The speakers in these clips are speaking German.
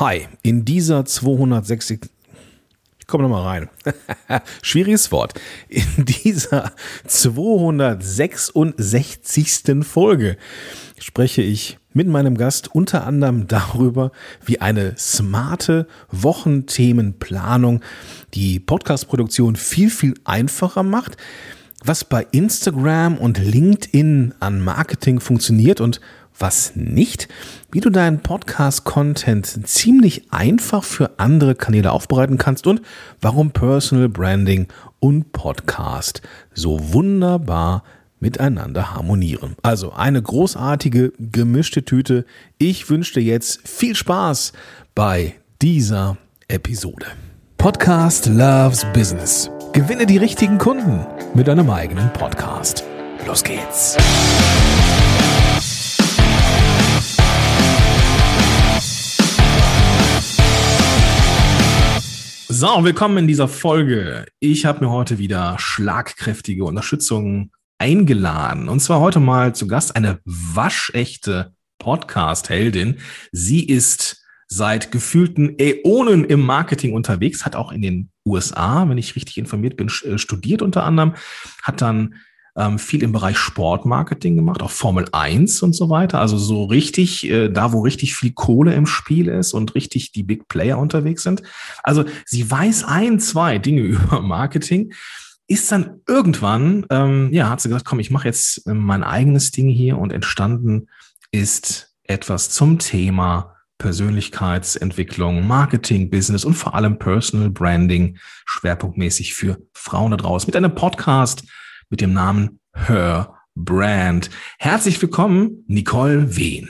Hi, in dieser 260. Ich komme nochmal rein. Schwieriges Wort. In dieser 266. Folge spreche ich mit meinem Gast unter anderem darüber, wie eine smarte Wochenthemenplanung die Podcastproduktion viel, viel einfacher macht, was bei Instagram und LinkedIn an Marketing funktioniert und was nicht, wie du deinen Podcast-Content ziemlich einfach für andere Kanäle aufbereiten kannst und warum Personal Branding und Podcast so wunderbar miteinander harmonieren. Also eine großartige gemischte Tüte. Ich wünsche dir jetzt viel Spaß bei dieser Episode. Podcast Loves Business. Gewinne die richtigen Kunden mit deinem eigenen Podcast. Los geht's. So, willkommen in dieser Folge. Ich habe mir heute wieder schlagkräftige Unterstützung eingeladen. Und zwar heute mal zu Gast eine waschechte Podcast-Heldin. Sie ist seit gefühlten Äonen im Marketing unterwegs, hat auch in den USA, wenn ich richtig informiert bin, äh, studiert unter anderem, hat dann ähm, viel im Bereich Sportmarketing gemacht, auch Formel 1 und so weiter. Also so richtig, äh, da wo richtig viel Kohle im Spiel ist und richtig die Big Player unterwegs sind. Also sie weiß ein, zwei Dinge über Marketing. Ist dann irgendwann, ähm, ja, hat sie gesagt, komm, ich mache jetzt äh, mein eigenes Ding hier und entstanden ist etwas zum Thema Persönlichkeitsentwicklung, Marketing, Business und vor allem Personal Branding schwerpunktmäßig für Frauen da draußen mit einem Podcast, mit dem Namen Her Brand. Herzlich willkommen, Nicole Wehn.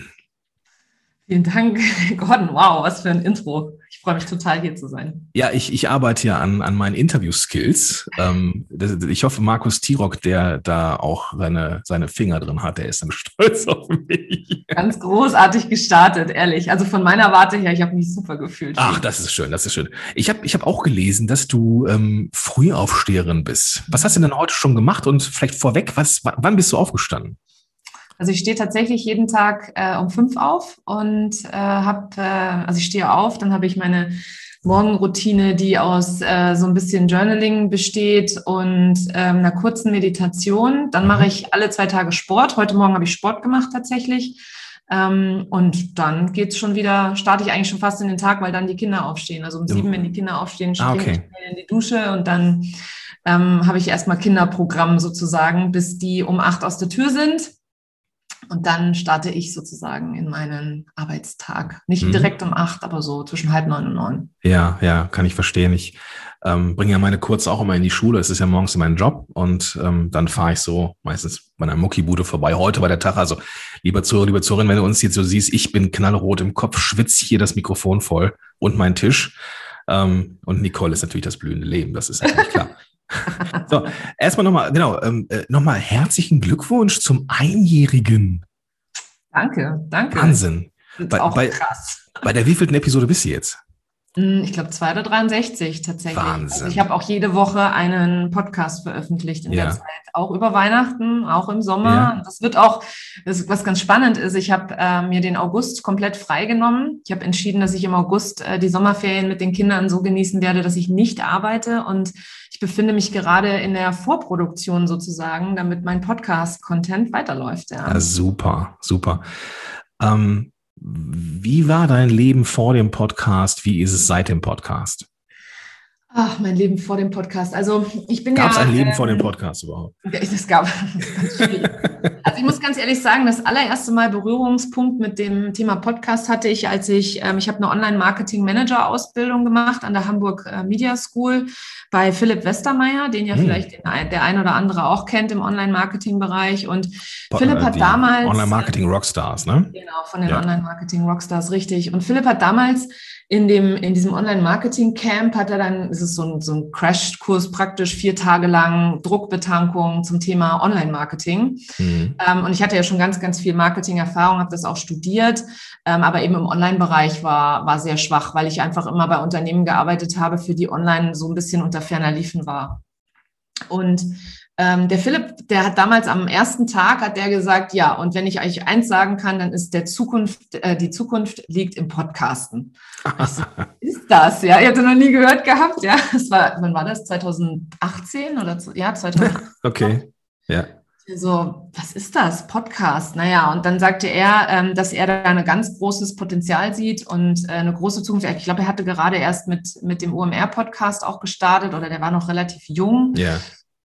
Vielen Dank, Gordon. Wow, was für ein Intro. Ich freue mich total, hier zu sein. Ja, ich, ich arbeite ja an, an meinen Interview-Skills. Ähm, ich hoffe, Markus Tirock, der da auch seine, seine Finger drin hat, der ist dann stolz auf mich. Ganz großartig gestartet, ehrlich. Also von meiner Warte her, ich habe mich super gefühlt. Ach, das ist schön, das ist schön. Ich habe ich hab auch gelesen, dass du ähm, Frühaufsteherin bist. Was hast du denn heute schon gemacht? Und vielleicht vorweg, was, wann bist du aufgestanden? Also ich stehe tatsächlich jeden Tag äh, um fünf auf und äh, habe, äh, also ich stehe auf, dann habe ich meine Morgenroutine, die aus äh, so ein bisschen Journaling besteht und ähm, einer kurzen Meditation. Dann mache mhm. ich alle zwei Tage Sport. Heute Morgen habe ich Sport gemacht tatsächlich. Ähm, und dann geht's schon wieder, starte ich eigentlich schon fast in den Tag, weil dann die Kinder aufstehen. Also um ja. sieben, wenn die Kinder aufstehen, ah, springe okay. ich in die Dusche und dann ähm, habe ich erstmal Kinderprogramm sozusagen, bis die um acht aus der Tür sind. Und dann starte ich sozusagen in meinen Arbeitstag. Nicht mhm. direkt um acht, aber so zwischen halb neun und neun. Ja, ja, kann ich verstehen. Ich ähm, bringe ja meine Kurz auch immer in die Schule. Es ist ja morgens mein Job und ähm, dann fahre ich so meistens bei einer Muckibude vorbei. Heute war der Tag. Also, lieber Zuhörer, lieber Zuhörerin, wenn du uns jetzt so siehst, ich bin knallrot im Kopf, schwitze hier das Mikrofon voll und mein Tisch. Ähm, und Nicole ist natürlich das blühende Leben, das ist eigentlich klar. so, erstmal nochmal, genau, ähm, äh, nochmal herzlichen Glückwunsch zum Einjährigen. Danke, danke. Wahnsinn. Bei, auch bei, krass. Bei der wievielten Episode bist du jetzt? Hm, ich glaube 2 oder 63 tatsächlich. Wahnsinn. Also ich habe auch jede Woche einen Podcast veröffentlicht in ja. der Zeit, auch über Weihnachten, auch im Sommer. Ja. Das wird auch, das, was ganz spannend ist, ich habe äh, mir den August komplett freigenommen. Ich habe entschieden, dass ich im August äh, die Sommerferien mit den Kindern so genießen werde, dass ich nicht arbeite und ich befinde mich gerade in der Vorproduktion sozusagen, damit mein Podcast-Content weiterläuft. Ja. ja super, super. Ähm wie war dein Leben vor dem Podcast? Wie ist es seit dem Podcast? Ach, mein Leben vor dem Podcast. Also ich bin Gab's ja. Gab es ein Leben ähm, vor dem Podcast überhaupt? Es gab. also ich muss ganz ehrlich sagen, das allererste Mal Berührungspunkt mit dem Thema Podcast hatte ich, als ich, ähm, ich habe eine Online-Marketing-Manager-Ausbildung gemacht an der Hamburg äh, Media School bei Philipp Westermeier, den ja hm. vielleicht den, der ein oder andere auch kennt im Online-Marketing-Bereich. Und po Philipp äh, hat damals. Online-Marketing-Rockstars, ne? Genau, von den ja. Online-Marketing-Rockstars, richtig. Und Philipp hat damals in dem, in diesem Online-Marketing-Camp hat er dann, es ist so ein, so ein Crash-Kurs praktisch, vier Tage lang Druckbetankung zum Thema Online-Marketing. Mhm. Ähm, und ich hatte ja schon ganz, ganz viel Marketing-Erfahrung, habe das auch studiert, ähm, aber eben im Online-Bereich war, war sehr schwach, weil ich einfach immer bei Unternehmen gearbeitet habe, für die online so ein bisschen unter ferner Liefen war. Und ähm, der Philipp, der hat damals am ersten Tag hat der gesagt, ja, und wenn ich euch eins sagen kann, dann ist der Zukunft, äh, die Zukunft liegt im Podcasten. So, ist das? Ja, ich hatte noch nie gehört gehabt. Ja, das war, wann war das? 2018 oder ja, 2018. Okay. Ja. So, was ist das? Podcast. Naja, und dann sagte er, ähm, dass er da ein ganz großes Potenzial sieht und äh, eine große Zukunft. Ich glaube, er hatte gerade erst mit, mit dem OMR-Podcast auch gestartet oder der war noch relativ jung. Ja.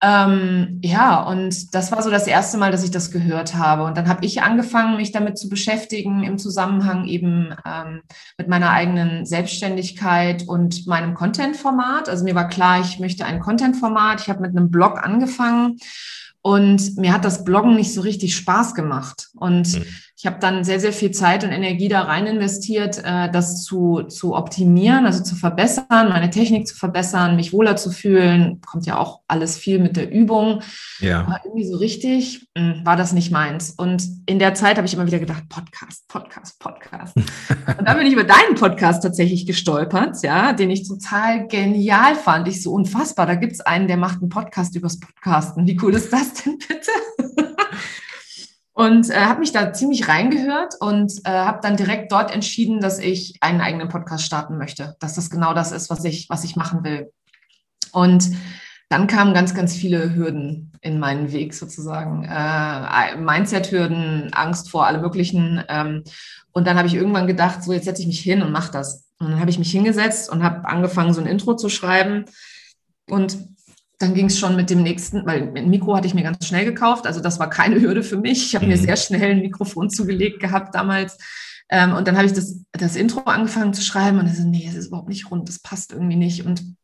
Ähm, ja, und das war so das erste Mal, dass ich das gehört habe. Und dann habe ich angefangen, mich damit zu beschäftigen im Zusammenhang eben ähm, mit meiner eigenen Selbstständigkeit und meinem Content-Format. Also mir war klar, ich möchte ein Content-Format. Ich habe mit einem Blog angefangen und mir hat das Bloggen nicht so richtig Spaß gemacht. Und mhm. Ich habe dann sehr, sehr viel Zeit und Energie da rein investiert, äh, das zu, zu optimieren, also zu verbessern, meine Technik zu verbessern, mich wohler zu fühlen. Kommt ja auch alles viel mit der Übung. Ja. Aber irgendwie so richtig hm, war das nicht meins. Und in der Zeit habe ich immer wieder gedacht, Podcast, Podcast, Podcast. und dann bin ich über deinen Podcast tatsächlich gestolpert, ja, den ich total genial fand. Ich so unfassbar. Da gibt es einen, der macht einen Podcast übers Podcasten. Wie cool ist das? denn bitte? und äh, habe mich da ziemlich reingehört und äh, habe dann direkt dort entschieden, dass ich einen eigenen Podcast starten möchte, dass das genau das ist, was ich, was ich machen will. Und dann kamen ganz, ganz viele Hürden in meinen Weg sozusagen. Äh, Mindset-Hürden, Angst vor allem möglichen. Ähm, und dann habe ich irgendwann gedacht, so jetzt setze ich mich hin und mache das. Und dann habe ich mich hingesetzt und habe angefangen, so ein Intro zu schreiben. Und dann ging es schon mit dem nächsten, weil ein Mikro hatte ich mir ganz schnell gekauft, also das war keine Hürde für mich. Ich habe mhm. mir sehr schnell ein Mikrofon zugelegt gehabt damals. Ähm, und dann habe ich das, das Intro angefangen zu schreiben und dann so, nee, es ist überhaupt nicht rund, das passt irgendwie nicht. Und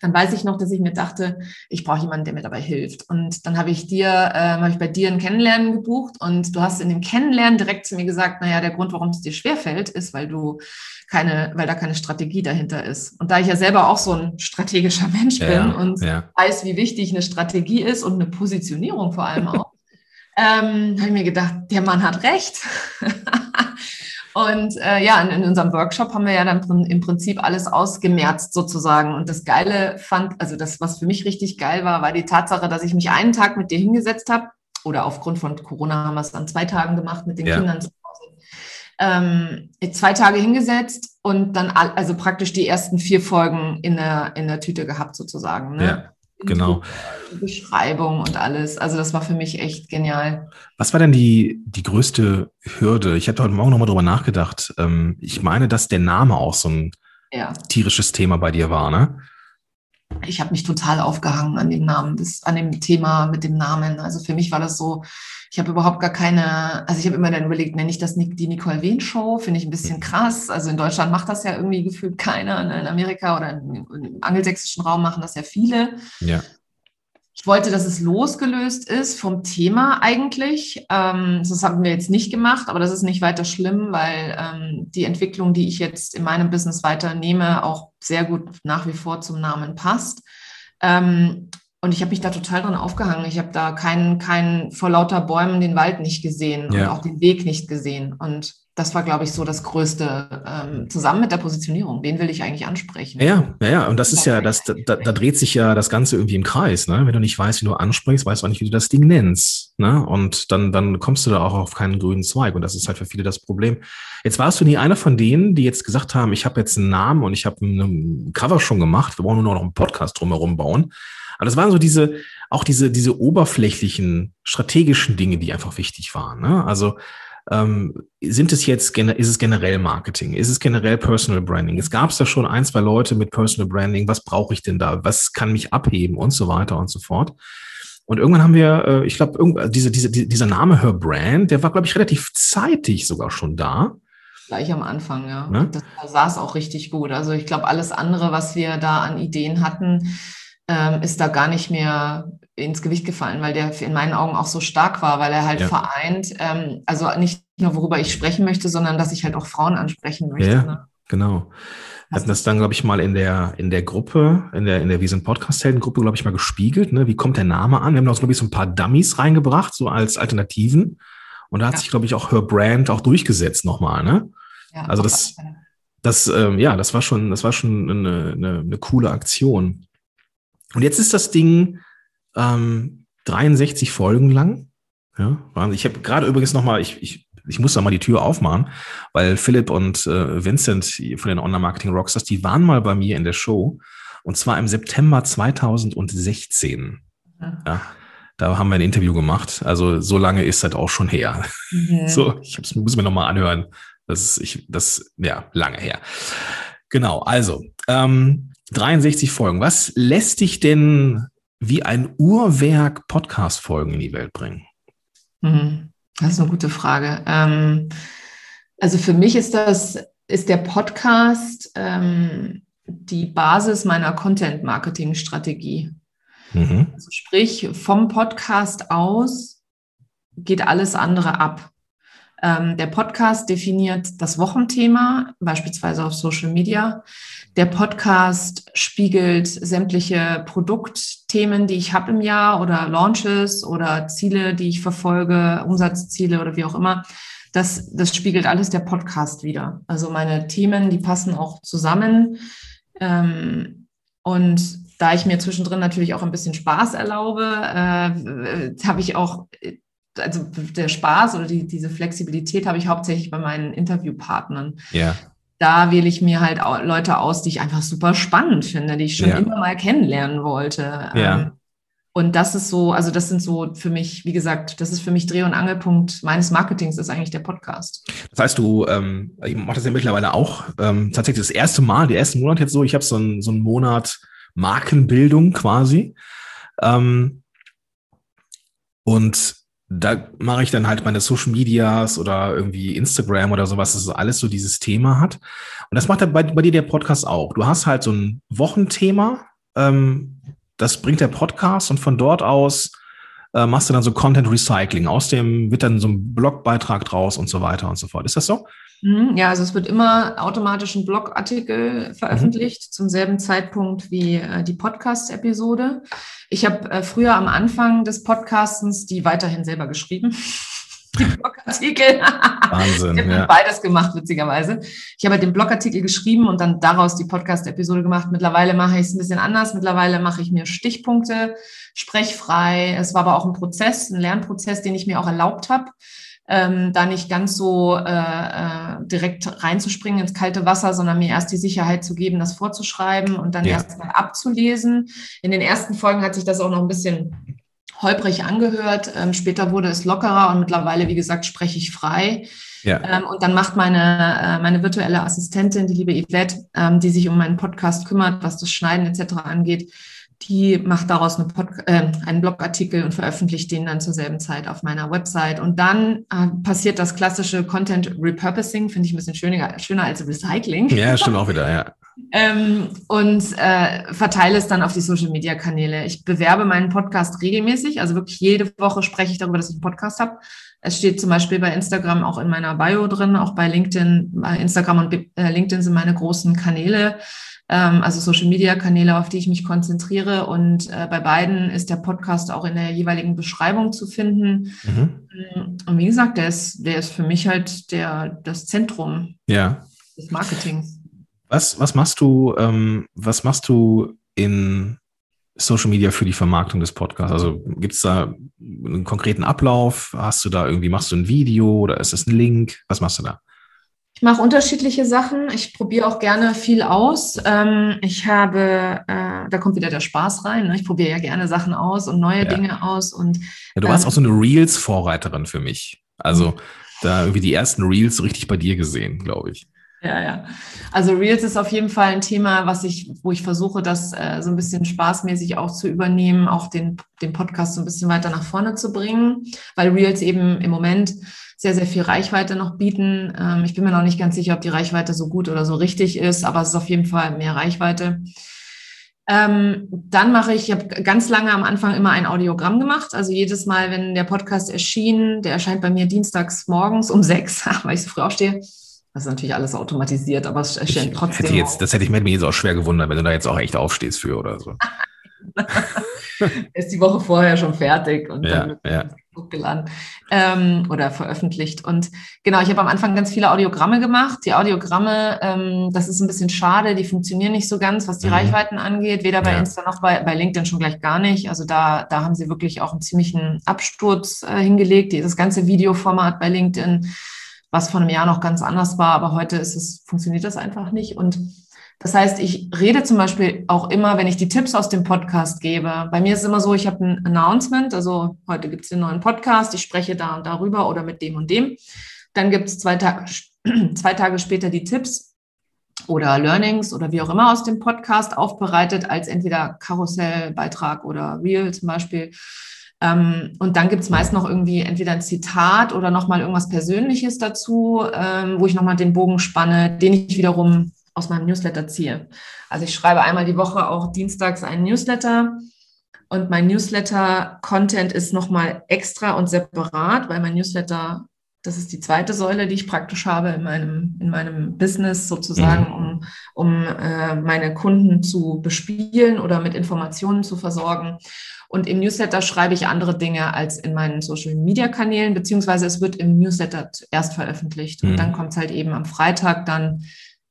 dann weiß ich noch, dass ich mir dachte, ich brauche jemanden, der mir dabei hilft. Und dann habe ich dir, äh, habe ich bei dir ein Kennenlernen gebucht und du hast in dem Kennenlernen direkt zu mir gesagt, naja, der Grund, warum es dir schwerfällt, ist, weil du keine, weil da keine Strategie dahinter ist. Und da ich ja selber auch so ein strategischer Mensch ja, bin und ja. weiß, wie wichtig eine Strategie ist und eine Positionierung vor allem auch, ähm, habe ich mir gedacht, der Mann hat recht. Und äh, ja, in, in, unserem Workshop haben wir ja dann im Prinzip alles ausgemerzt sozusagen. Und das Geile fand, also das, was für mich richtig geil war, war die Tatsache, dass ich mich einen Tag mit dir hingesetzt habe. Oder aufgrund von Corona haben wir es an zwei Tagen gemacht mit den ja. Kindern zu Hause. Ähm, zwei Tage hingesetzt und dann also praktisch die ersten vier Folgen in der, in der Tüte gehabt sozusagen. Ne? Ja. Genau. Beschreibung und alles. Also das war für mich echt genial. Was war denn die, die größte Hürde? Ich habe heute Morgen nochmal drüber nachgedacht. Ähm, ich meine, dass der Name auch so ein ja. tierisches Thema bei dir war, ne? Ich habe mich total aufgehangen an dem Namen, das, an dem Thema mit dem Namen. Also für mich war das so, ich habe überhaupt gar keine, also ich habe immer dann überlegt, nenne ich das die Nicole Wehn Show, finde ich ein bisschen krass. Also in Deutschland macht das ja irgendwie gefühlt keiner. In Amerika oder im angelsächsischen Raum machen das ja viele. Ja. Ich wollte, dass es losgelöst ist vom Thema eigentlich. Ähm, das haben wir jetzt nicht gemacht, aber das ist nicht weiter schlimm, weil ähm, die Entwicklung, die ich jetzt in meinem Business weiternehme, auch sehr gut nach wie vor zum Namen passt. Ähm, und ich habe mich da total dran aufgehangen. Ich habe da keinen, keinen vor lauter Bäumen den Wald nicht gesehen ja. und auch den Weg nicht gesehen. Und das war, glaube ich, so das Größte, ähm, zusammen mit der Positionierung. Wen will ich eigentlich ansprechen? Ja, ja, ja. Und das ist ja, das, da, da dreht sich ja das Ganze irgendwie im Kreis. Ne? Wenn du nicht weißt, wie du ansprichst, weißt du auch nicht, wie du das Ding nennst. Ne? Und dann, dann kommst du da auch auf keinen grünen Zweig. Und das ist halt für viele das Problem. Jetzt warst du nie einer von denen, die jetzt gesagt haben, ich habe jetzt einen Namen und ich habe ein Cover schon gemacht. Wir wollen nur noch einen Podcast drumherum bauen. Aber das waren so diese, auch diese, diese oberflächlichen, strategischen Dinge, die einfach wichtig waren. Ne? Also ähm, sind es jetzt, ist es generell Marketing? Ist es generell Personal Branding? Es gab da schon ein, zwei Leute mit Personal Branding. Was brauche ich denn da? Was kann mich abheben und so weiter und so fort? Und irgendwann haben wir, äh, ich glaube, diese, diese, dieser Name Her Brand, der war, glaube ich, relativ zeitig sogar schon da. Gleich am Anfang, ja. Ne? Das, da saß auch richtig gut. Also ich glaube, alles andere, was wir da an Ideen hatten, ähm, ist da gar nicht mehr ins Gewicht gefallen, weil der in meinen Augen auch so stark war, weil er halt ja. vereint, ähm, also nicht nur worüber ich sprechen möchte, sondern dass ich halt auch Frauen ansprechen möchte. Ja, ne? genau. Wir hatten das dann, glaube ich, mal in der, in der Gruppe, in der, in der Wir sind Podcast-Helden-Gruppe, glaube ich, mal gespiegelt. Ne? Wie kommt der Name an? Wir haben da, glaube ich, so ein paar Dummies reingebracht, so als Alternativen. Und da hat ja. sich, glaube ich, auch Her Brand auch durchgesetzt nochmal, ne? Ja, also das, das, ähm, ja, das war schon, das war schon eine, eine, eine coole Aktion. Und jetzt ist das Ding ähm, 63 Folgen lang. Ja, ich habe gerade übrigens nochmal, ich, ich, ich muss da mal die Tür aufmachen, weil Philipp und äh, Vincent von den Online-Marketing Rockstars, die waren mal bei mir in der Show und zwar im September 2016. Ja. ja da haben wir ein Interview gemacht. Also so lange ist das auch schon her. Mhm. So, ich muss mir nochmal anhören. Das ist, ich, das, ja, lange her. Genau, also ähm, 63 Folgen. Was lässt dich denn wie ein Uhrwerk Podcast-Folgen in die Welt bringen? Mhm. Das ist eine gute Frage. Ähm, also für mich ist das, ist der Podcast ähm, die Basis meiner Content-Marketing-Strategie. Mhm. Also sprich, vom Podcast aus geht alles andere ab. Ähm, der Podcast definiert das Wochenthema, beispielsweise auf Social Media. Der Podcast spiegelt sämtliche Produktthemen, die ich habe im Jahr oder Launches oder Ziele, die ich verfolge, Umsatzziele oder wie auch immer. Das, das spiegelt alles der Podcast wieder. Also meine Themen, die passen auch zusammen. Ähm, und da ich mir zwischendrin natürlich auch ein bisschen Spaß erlaube, äh, habe ich auch, also der Spaß oder die, diese Flexibilität habe ich hauptsächlich bei meinen Interviewpartnern. Ja. Da wähle ich mir halt Leute aus, die ich einfach super spannend finde, die ich schon ja. immer mal kennenlernen wollte. Ja. Ähm, und das ist so, also das sind so für mich, wie gesagt, das ist für mich Dreh- und Angelpunkt meines Marketings, ist eigentlich der Podcast. Das heißt, du, ähm, ich mache das ja mittlerweile auch, ähm, tatsächlich das erste Mal, die ersten Monate jetzt so, ich habe so, ein, so einen Monat Markenbildung quasi. Ähm, und da mache ich dann halt meine Social Medias oder irgendwie Instagram oder sowas, dass alles so dieses Thema hat. Und das macht bei, bei dir der Podcast auch. Du hast halt so ein Wochenthema, ähm, das bringt der Podcast und von dort aus äh, machst du dann so Content Recycling. Aus dem wird dann so ein Blogbeitrag draus und so weiter und so fort. Ist das so? Mhm, ja, also es wird immer automatisch ein Blogartikel veröffentlicht mhm. zum selben Zeitpunkt wie äh, die Podcast-Episode. Ich habe äh, früher am Anfang des Podcastens die weiterhin selber geschrieben. die Blogartikel. Wahnsinn. ich habe ja. beides gemacht, witzigerweise. Ich habe halt den Blogartikel geschrieben und dann daraus die Podcast-Episode gemacht. Mittlerweile mache ich es ein bisschen anders. Mittlerweile mache ich mir Stichpunkte, sprechfrei. Es war aber auch ein Prozess, ein Lernprozess, den ich mir auch erlaubt habe ähm, da nicht ganz so äh, äh, direkt reinzuspringen ins kalte Wasser, sondern mir erst die Sicherheit zu geben, das vorzuschreiben und dann ja. erst mal abzulesen. In den ersten Folgen hat sich das auch noch ein bisschen holprig angehört. Ähm, später wurde es lockerer und mittlerweile, wie gesagt, spreche ich frei. Ja. Ähm, und dann macht meine, äh, meine virtuelle Assistentin, die liebe Yvette, ähm, die sich um meinen Podcast kümmert, was das Schneiden etc. angeht, die macht daraus eine äh, einen Blogartikel und veröffentlicht den dann zur selben Zeit auf meiner Website. Und dann äh, passiert das klassische Content Repurposing, finde ich ein bisschen schöner, schöner als Recycling. Ja, stimmt auch wieder, ja. ähm, und äh, verteile es dann auf die Social Media Kanäle. Ich bewerbe meinen Podcast regelmäßig, also wirklich jede Woche spreche ich darüber, dass ich einen Podcast habe. Es steht zum Beispiel bei Instagram auch in meiner Bio drin, auch bei LinkedIn. Bei Instagram und äh, LinkedIn sind meine großen Kanäle also Social-Media-Kanäle, auf die ich mich konzentriere. Und äh, bei beiden ist der Podcast auch in der jeweiligen Beschreibung zu finden. Mhm. Und wie gesagt, der ist, der ist für mich halt der, das Zentrum ja. des Marketings. Was, was machst du, ähm, was machst du in Social Media für die Vermarktung des Podcasts? Also gibt es da einen konkreten Ablauf? Hast du da irgendwie, machst du ein Video oder ist es ein Link? Was machst du da? Ich mache unterschiedliche Sachen. Ich probiere auch gerne viel aus. Ähm, ich habe, äh, da kommt wieder der Spaß rein. Ne? Ich probiere ja gerne Sachen aus und neue ja. Dinge aus. Und, ja, du warst ähm, auch so eine Reels-Vorreiterin für mich. Also da irgendwie die ersten Reels richtig bei dir gesehen, glaube ich. Ja, ja. Also Reels ist auf jeden Fall ein Thema, was ich, wo ich versuche, das äh, so ein bisschen spaßmäßig auch zu übernehmen, auch den, den Podcast so ein bisschen weiter nach vorne zu bringen, weil Reels eben im Moment sehr, sehr viel Reichweite noch bieten. Ähm, ich bin mir noch nicht ganz sicher, ob die Reichweite so gut oder so richtig ist, aber es ist auf jeden Fall mehr Reichweite. Ähm, dann mache ich, ich habe ganz lange am Anfang immer ein Audiogramm gemacht. Also jedes Mal, wenn der Podcast erschien, der erscheint bei mir dienstags morgens um sechs, weil ich so früh aufstehe. Das ist natürlich alles automatisiert, aber es erscheint trotzdem. Hätte jetzt, das hätte ich mir jetzt auch schwer gewundert, wenn du da jetzt auch echt aufstehst für oder so. ist die Woche vorher schon fertig und ja, dann ja. hochgeladen ähm, oder veröffentlicht. Und genau, ich habe am Anfang ganz viele Audiogramme gemacht. Die Audiogramme, ähm, das ist ein bisschen schade, die funktionieren nicht so ganz, was die mhm. Reichweiten angeht, weder bei ja. Insta noch bei, bei LinkedIn schon gleich gar nicht. Also da, da haben sie wirklich auch einen ziemlichen Absturz äh, hingelegt. Das ganze Videoformat bei LinkedIn, was vor einem Jahr noch ganz anders war, aber heute ist es, funktioniert das einfach nicht. Und das heißt, ich rede zum Beispiel auch immer, wenn ich die Tipps aus dem Podcast gebe. Bei mir ist es immer so, ich habe ein Announcement, also heute gibt es den neuen Podcast, ich spreche da und darüber oder mit dem und dem. Dann gibt es zwei, Tage, zwei Tage später die Tipps oder Learnings oder wie auch immer aus dem Podcast aufbereitet als entweder Karussellbeitrag oder Reel zum Beispiel. Ähm, und dann gibt es meist noch irgendwie entweder ein Zitat oder nochmal irgendwas Persönliches dazu, ähm, wo ich nochmal den Bogen spanne, den ich wiederum aus meinem Newsletter ziehe. Also ich schreibe einmal die Woche auch dienstags einen Newsletter und mein Newsletter-Content ist nochmal extra und separat, weil mein Newsletter, das ist die zweite Säule, die ich praktisch habe in meinem, in meinem Business sozusagen, mhm. um, um äh, meine Kunden zu bespielen oder mit Informationen zu versorgen. Und im Newsletter schreibe ich andere Dinge als in meinen Social-Media-Kanälen, beziehungsweise es wird im Newsletter erst veröffentlicht. Mhm. Und dann kommt es halt eben am Freitag dann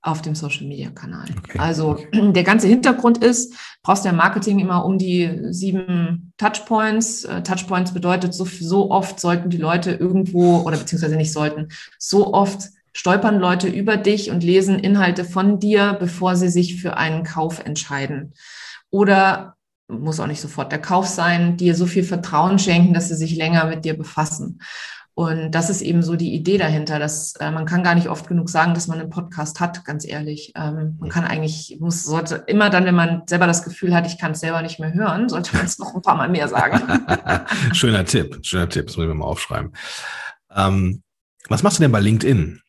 auf dem Social Media Kanal. Okay. Also der ganze Hintergrund ist, brauchst du ja Marketing immer um die sieben Touchpoints. Äh, Touchpoints bedeutet, so, so oft sollten die Leute irgendwo oder beziehungsweise nicht sollten, so oft stolpern Leute über dich und lesen Inhalte von dir, bevor sie sich für einen Kauf entscheiden. Oder muss auch nicht sofort der Kauf sein, dir so viel Vertrauen schenken, dass sie sich länger mit dir befassen. Und das ist eben so die Idee dahinter, dass äh, man kann gar nicht oft genug sagen, dass man einen Podcast hat, ganz ehrlich. Ähm, man kann eigentlich, muss, sollte immer dann, wenn man selber das Gefühl hat, ich kann es selber nicht mehr hören, sollte man es noch ein paar Mal mehr sagen. schöner Tipp, schöner Tipp, das muss ich mir mal aufschreiben. Ähm, was machst du denn bei LinkedIn?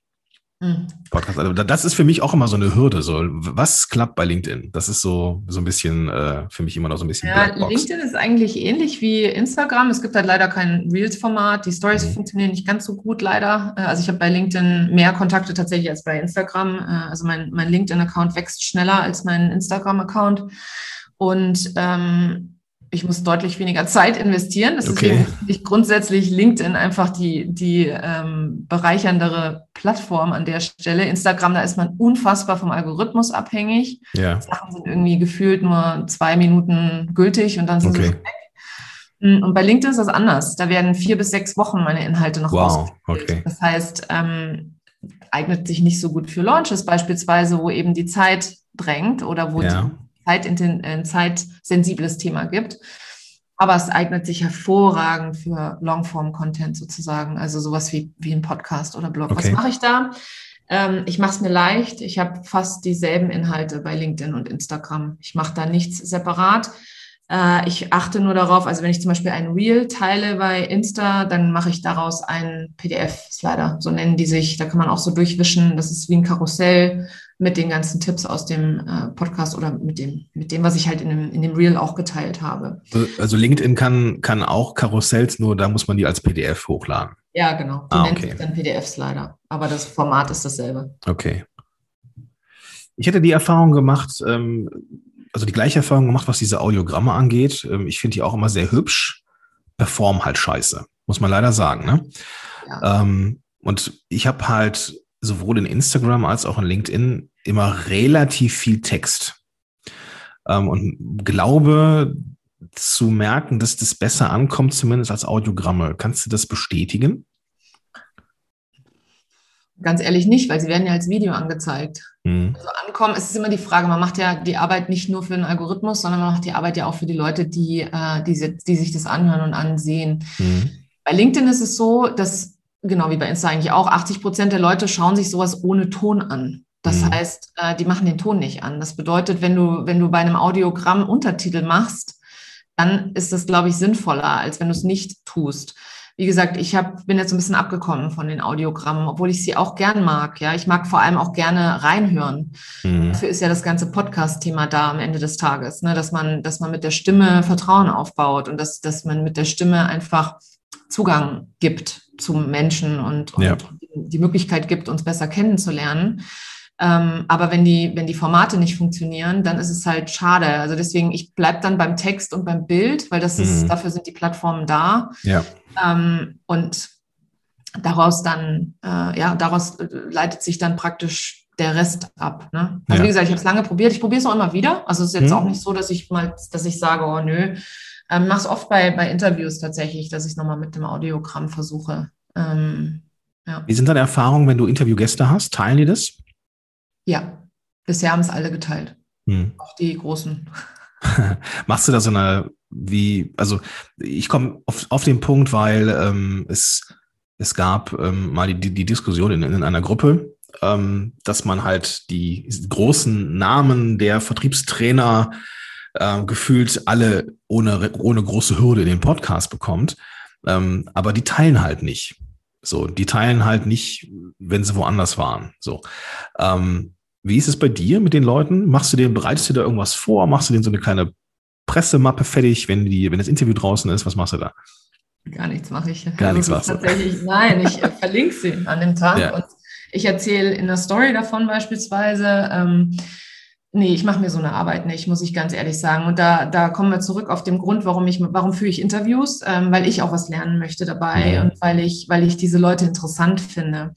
Mhm. Podcast. Also das ist für mich auch immer so eine Hürde. So, was klappt bei LinkedIn? Das ist so, so ein bisschen äh, für mich immer noch so ein bisschen. Ja, Blackbox. LinkedIn ist eigentlich ähnlich wie Instagram. Es gibt halt leider kein Reels-Format. Die Stories mhm. funktionieren nicht ganz so gut, leider. Äh, also ich habe bei LinkedIn mehr Kontakte tatsächlich als bei Instagram. Äh, also mein, mein LinkedIn-Account wächst schneller als mein Instagram-Account. Und ähm, ich muss deutlich weniger Zeit investieren. Das okay. ist ich grundsätzlich LinkedIn einfach die, die ähm, bereicherndere Plattform an der Stelle. Instagram, da ist man unfassbar vom Algorithmus abhängig. Ja. Sachen sind irgendwie gefühlt nur zwei Minuten gültig und dann sind okay. sie weg. Mm, und bei LinkedIn ist das anders. Da werden vier bis sechs Wochen meine Inhalte noch wow. Okay. Das heißt, ähm, eignet sich nicht so gut für Launches beispielsweise, wo eben die Zeit drängt oder wo ja. die ein äh, zeitsensibles Thema gibt. Aber es eignet sich hervorragend für Longform-Content sozusagen, also sowas wie, wie ein Podcast oder Blog. Okay. Was mache ich da? Ähm, ich mache es mir leicht. Ich habe fast dieselben Inhalte bei LinkedIn und Instagram. Ich mache da nichts separat. Äh, ich achte nur darauf, also wenn ich zum Beispiel ein Reel teile bei Insta, dann mache ich daraus einen PDF-Slider, so nennen die sich. Da kann man auch so durchwischen. Das ist wie ein Karussell mit den ganzen Tipps aus dem äh, Podcast oder mit dem, mit dem, was ich halt in dem, in dem Reel auch geteilt habe. Also LinkedIn kann, kann auch Karussells, nur da muss man die als PDF hochladen. Ja, genau. Die ah, nennt okay. sich dann PDFs leider. Aber das Format ist dasselbe. Okay. Ich hätte die Erfahrung gemacht, ähm, also die gleiche Erfahrung gemacht, was diese Audiogramme angeht. Ähm, ich finde die auch immer sehr hübsch, performen halt scheiße, muss man leider sagen. Ne? Ja. Ähm, und ich habe halt sowohl in Instagram als auch in LinkedIn immer relativ viel Text. Ähm, und glaube zu merken, dass das besser ankommt, zumindest als Audiogramme. Kannst du das bestätigen? Ganz ehrlich nicht, weil sie werden ja als Video angezeigt. Mhm. Also ankommen, es ist immer die Frage, man macht ja die Arbeit nicht nur für den Algorithmus, sondern man macht die Arbeit ja auch für die Leute, die, äh, die, die sich das anhören und ansehen. Mhm. Bei LinkedIn ist es so, dass genau wie bei Insta eigentlich auch, 80 Prozent der Leute schauen sich sowas ohne Ton an. Das mhm. heißt, äh, die machen den Ton nicht an. Das bedeutet, wenn du, wenn du bei einem Audiogramm Untertitel machst, dann ist das, glaube ich, sinnvoller, als wenn du es nicht tust. Wie gesagt, ich hab, bin jetzt ein bisschen abgekommen von den Audiogrammen, obwohl ich sie auch gern mag. Ja, ich mag vor allem auch gerne reinhören. Mhm. Dafür ist ja das ganze Podcast-Thema da am Ende des Tages, ne? dass man, dass man mit der Stimme Vertrauen aufbaut und dass, dass man mit der Stimme einfach Zugang gibt zum Menschen und, und ja. die Möglichkeit gibt, uns besser kennenzulernen. Ähm, aber wenn die, wenn die Formate nicht funktionieren, dann ist es halt schade. Also deswegen, ich bleibe dann beim Text und beim Bild, weil das ist, mhm. dafür sind die Plattformen da. Ja. Ähm, und daraus dann, äh, ja, daraus leitet sich dann praktisch der Rest ab. Ne? Also ja. wie gesagt, ich habe es lange probiert. Ich probiere es auch immer wieder. Also es ist jetzt mhm. auch nicht so, dass ich mal, dass ich sage, oh nö. Ähm, Mache es oft bei, bei Interviews tatsächlich, dass ich es nochmal mit dem Audiogramm versuche. Ähm, ja. Wie sind deine Erfahrungen, wenn du Interviewgäste hast? Teilen die das? Ja, bisher haben es alle geteilt. Hm. Auch die Großen. Machst du da so eine, wie, also ich komme auf, auf den Punkt, weil ähm, es, es gab ähm, mal die, die Diskussion in, in einer Gruppe, ähm, dass man halt die großen Namen der Vertriebstrainer äh, gefühlt alle ohne, ohne große Hürde in den Podcast bekommt. Ähm, aber die teilen halt nicht. So, die teilen halt nicht, wenn sie woanders waren. So. Ähm, wie ist es bei dir mit den Leuten? Machst du dir, bereitest du da irgendwas vor? Machst du denen so eine kleine Pressemappe fertig, wenn die, wenn das Interview draußen ist? Was machst du da? Gar nichts mache ich. Gar nichts machst. Tatsächlich, nein, ich äh, verlinke sie an dem Tag ja. und ich erzähle in der Story davon beispielsweise. Ähm, nee, ich mache mir so eine Arbeit nicht, muss ich ganz ehrlich sagen. Und da, da kommen wir zurück auf den Grund, warum ich, warum führe ich Interviews, ähm, weil ich auch was lernen möchte dabei ja. und weil ich, weil ich diese Leute interessant finde.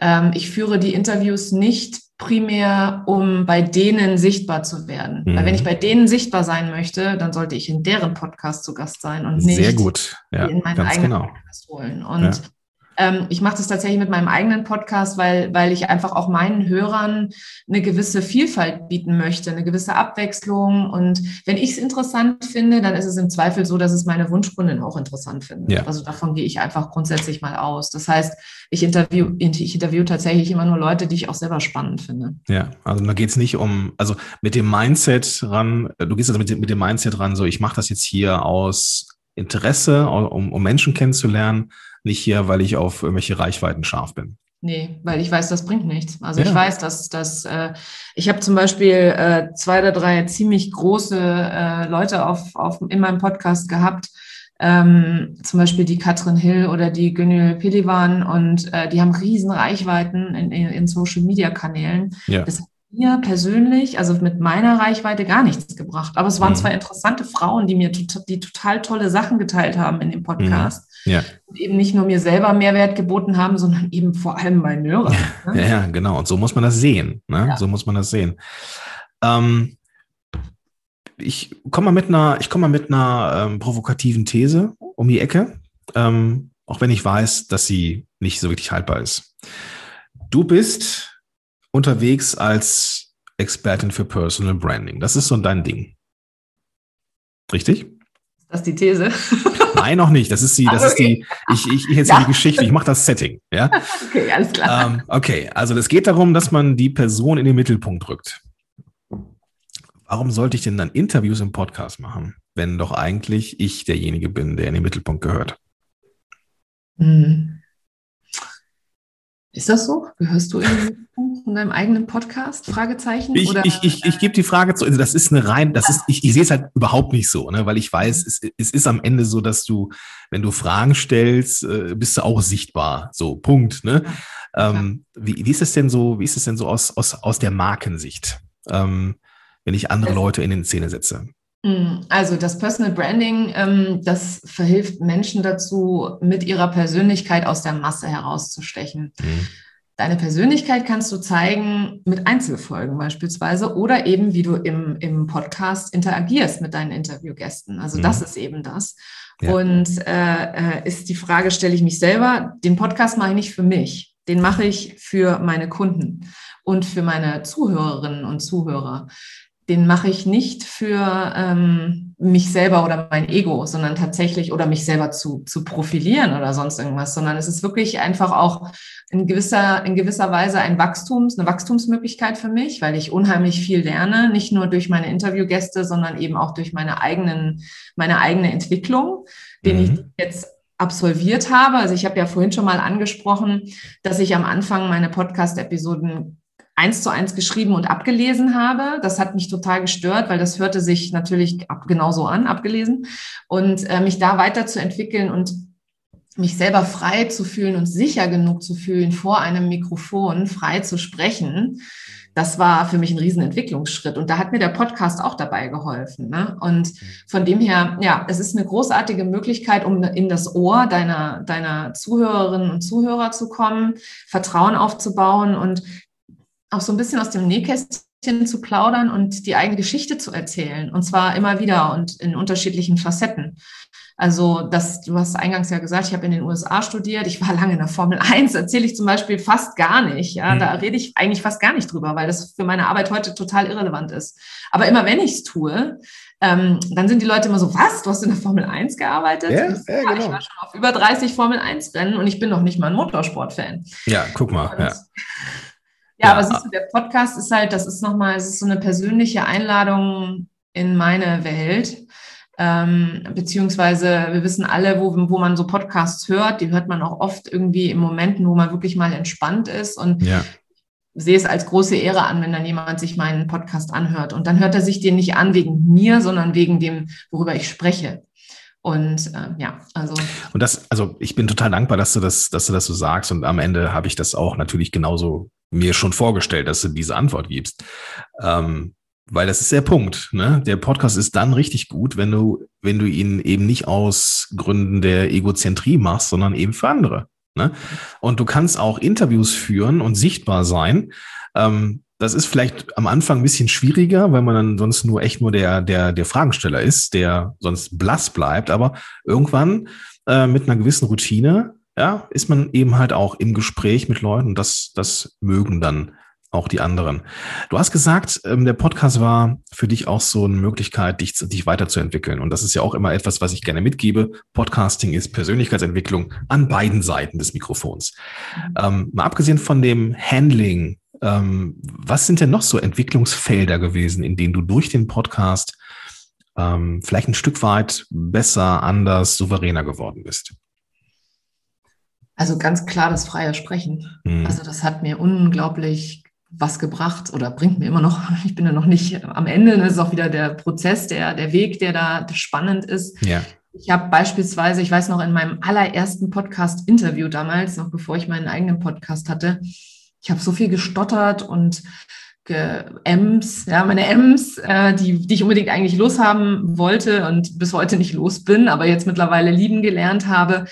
Ähm, ich führe die Interviews nicht primär, um bei denen sichtbar zu werden. Mhm. Weil wenn ich bei denen sichtbar sein möchte, dann sollte ich in deren Podcast zu Gast sein und nicht Sehr gut. Ja, in meinen eigenen genau. Podcast holen. Und ja. Ähm, ich mache das tatsächlich mit meinem eigenen Podcast, weil, weil ich einfach auch meinen Hörern eine gewisse Vielfalt bieten möchte, eine gewisse Abwechslung. Und wenn ich es interessant finde, dann ist es im Zweifel so, dass es meine Wunschkundin auch interessant findet. Ja. Also davon gehe ich einfach grundsätzlich mal aus. Das heißt, ich interview, ich interview tatsächlich immer nur Leute, die ich auch selber spannend finde. Ja, also da geht es nicht um, also mit dem Mindset ran, du gehst also mit, mit dem Mindset ran, so ich mache das jetzt hier aus Interesse, um, um Menschen kennenzulernen, nicht hier, weil ich auf irgendwelche Reichweiten scharf bin. Nee, weil ich weiß, das bringt nichts. Also ja. ich weiß, dass, dass äh, ich habe zum Beispiel äh, zwei oder drei ziemlich große äh, Leute auf, auf, in meinem Podcast gehabt, ähm, zum Beispiel die Katrin Hill oder die Gönül Pelivan und äh, die haben riesen Reichweiten in, in, in Social-Media-Kanälen. Ja. Das hat mir persönlich, also mit meiner Reichweite, gar nichts gebracht. Aber es waren mhm. zwar interessante Frauen, die mir die total tolle Sachen geteilt haben in dem Podcast. Mhm. Ja. Eben nicht nur mir selber Mehrwert geboten haben, sondern eben vor allem meinen Hörern. Ne? Ja, ja, genau. Und so muss man das sehen. Ne? Ja. So muss man das sehen. Ähm, ich komme mal mit einer, ich komme mal mit einer ähm, provokativen These um die Ecke, ähm, auch wenn ich weiß, dass sie nicht so wirklich haltbar ist. Du bist unterwegs als Expertin für Personal Branding. Das ist so dein Ding. Richtig? Das ist die These. Nein, noch nicht. Das ist die, das okay. ist die, ich, ich, ich erzähle ja. die Geschichte, ich mache das Setting. Ja? Okay, alles klar. Ähm, okay, also es geht darum, dass man die Person in den Mittelpunkt rückt. Warum sollte ich denn dann Interviews im Podcast machen, wenn doch eigentlich ich derjenige bin, der in den Mittelpunkt gehört? Mhm. Ist das so? Gehörst du in, in deinem eigenen Podcast? Fragezeichen? Ich, ich, ich, ich gebe die Frage zu, also das ist eine rein, das ist, ich, ich sehe es halt überhaupt nicht so, ne? weil ich weiß, es, es ist am Ende so, dass du, wenn du Fragen stellst, äh, bist du auch sichtbar. So, Punkt. Ne? Ja, ähm, wie, wie ist es denn so, wie ist es denn so aus, aus, aus der Markensicht, ähm, wenn ich andere Leute in den Szene setze? Mm, also das Personal Branding, ähm, das verhilft Menschen dazu, mit ihrer Persönlichkeit aus der Masse herauszustechen. Mhm. Deine Persönlichkeit kannst du zeigen mit Einzelfolgen beispielsweise oder eben, wie du im, im Podcast interagierst mit deinen Interviewgästen. Also mhm. das ist eben das. Ja. Und äh, äh, ist die Frage, stelle ich mich selber, den Podcast mache ich nicht für mich, den mache ich für meine Kunden und für meine Zuhörerinnen und Zuhörer den mache ich nicht für ähm, mich selber oder mein Ego, sondern tatsächlich oder mich selber zu, zu profilieren oder sonst irgendwas, sondern es ist wirklich einfach auch in gewisser, in gewisser Weise ein Wachstums, eine Wachstumsmöglichkeit für mich, weil ich unheimlich viel lerne, nicht nur durch meine Interviewgäste, sondern eben auch durch meine eigenen, meine eigene Entwicklung, den mhm. ich jetzt absolviert habe. Also ich habe ja vorhin schon mal angesprochen, dass ich am Anfang meine Podcast-Episoden eins zu eins geschrieben und abgelesen habe. Das hat mich total gestört, weil das hörte sich natürlich ab, genauso an, abgelesen. Und äh, mich da weiterzuentwickeln und mich selber frei zu fühlen und sicher genug zu fühlen, vor einem Mikrofon frei zu sprechen, das war für mich ein Riesenentwicklungsschritt. Und da hat mir der Podcast auch dabei geholfen. Ne? Und von dem her, ja, es ist eine großartige Möglichkeit, um in das Ohr deiner, deiner Zuhörerinnen und Zuhörer zu kommen, Vertrauen aufzubauen und auch so ein bisschen aus dem Nähkästchen zu plaudern und die eigene Geschichte zu erzählen. Und zwar immer wieder und in unterschiedlichen Facetten. Also, das, du hast eingangs ja gesagt, ich habe in den USA studiert, ich war lange in der Formel 1, erzähle ich zum Beispiel fast gar nicht. Ja, mhm. da rede ich eigentlich fast gar nicht drüber, weil das für meine Arbeit heute total irrelevant ist. Aber immer wenn ich es tue, ähm, dann sind die Leute immer so, was? Du hast in der Formel 1 gearbeitet? Ja, ja, genau. Ich war schon auf über 30 Formel 1 Rennen und ich bin noch nicht mal ein Motorsport-Fan. Ja, guck mal. Und, ja. Ja, aber siehst du, der Podcast ist halt, das ist nochmal, es ist so eine persönliche Einladung in meine Welt. Ähm, beziehungsweise wir wissen alle, wo, wo man so Podcasts hört, die hört man auch oft irgendwie in Momenten, wo man wirklich mal entspannt ist und ja. sehe es als große Ehre an, wenn dann jemand sich meinen Podcast anhört. Und dann hört er sich den nicht an wegen mir, sondern wegen dem, worüber ich spreche. Und äh, ja, also. Und das, also ich bin total dankbar, dass du das, dass du das so sagst. Und am Ende habe ich das auch natürlich genauso mir schon vorgestellt, dass du diese Antwort gibst. Ähm, weil das ist der Punkt. Ne? Der Podcast ist dann richtig gut, wenn du, wenn du ihn eben nicht aus Gründen der Egozentrie machst, sondern eben für andere. Ne? Und du kannst auch Interviews führen und sichtbar sein. Ähm, das ist vielleicht am Anfang ein bisschen schwieriger, weil man dann sonst nur echt nur der, der, der Fragensteller ist, der sonst blass bleibt. Aber irgendwann äh, mit einer gewissen Routine, ja, ist man eben halt auch im Gespräch mit Leuten und das, das mögen dann auch die anderen. Du hast gesagt, ähm, der Podcast war für dich auch so eine Möglichkeit, dich, dich weiterzuentwickeln. Und das ist ja auch immer etwas, was ich gerne mitgebe. Podcasting ist Persönlichkeitsentwicklung an beiden Seiten des Mikrofons. Mhm. Ähm, mal abgesehen von dem Handling, ähm, was sind denn noch so Entwicklungsfelder gewesen, in denen du durch den Podcast ähm, vielleicht ein Stück weit besser, anders, souveräner geworden bist? Also ganz klar das freie Sprechen. Mhm. Also das hat mir unglaublich was gebracht oder bringt mir immer noch, ich bin ja noch nicht am Ende, das ist auch wieder der Prozess, der, der Weg, der da spannend ist. Ja. Ich habe beispielsweise, ich weiß noch, in meinem allerersten Podcast-Interview damals, noch bevor ich meinen eigenen Podcast hatte, ich habe so viel gestottert und Ems, ja, meine Ems, äh, die, die ich unbedingt eigentlich loshaben wollte und bis heute nicht los bin, aber jetzt mittlerweile lieben gelernt habe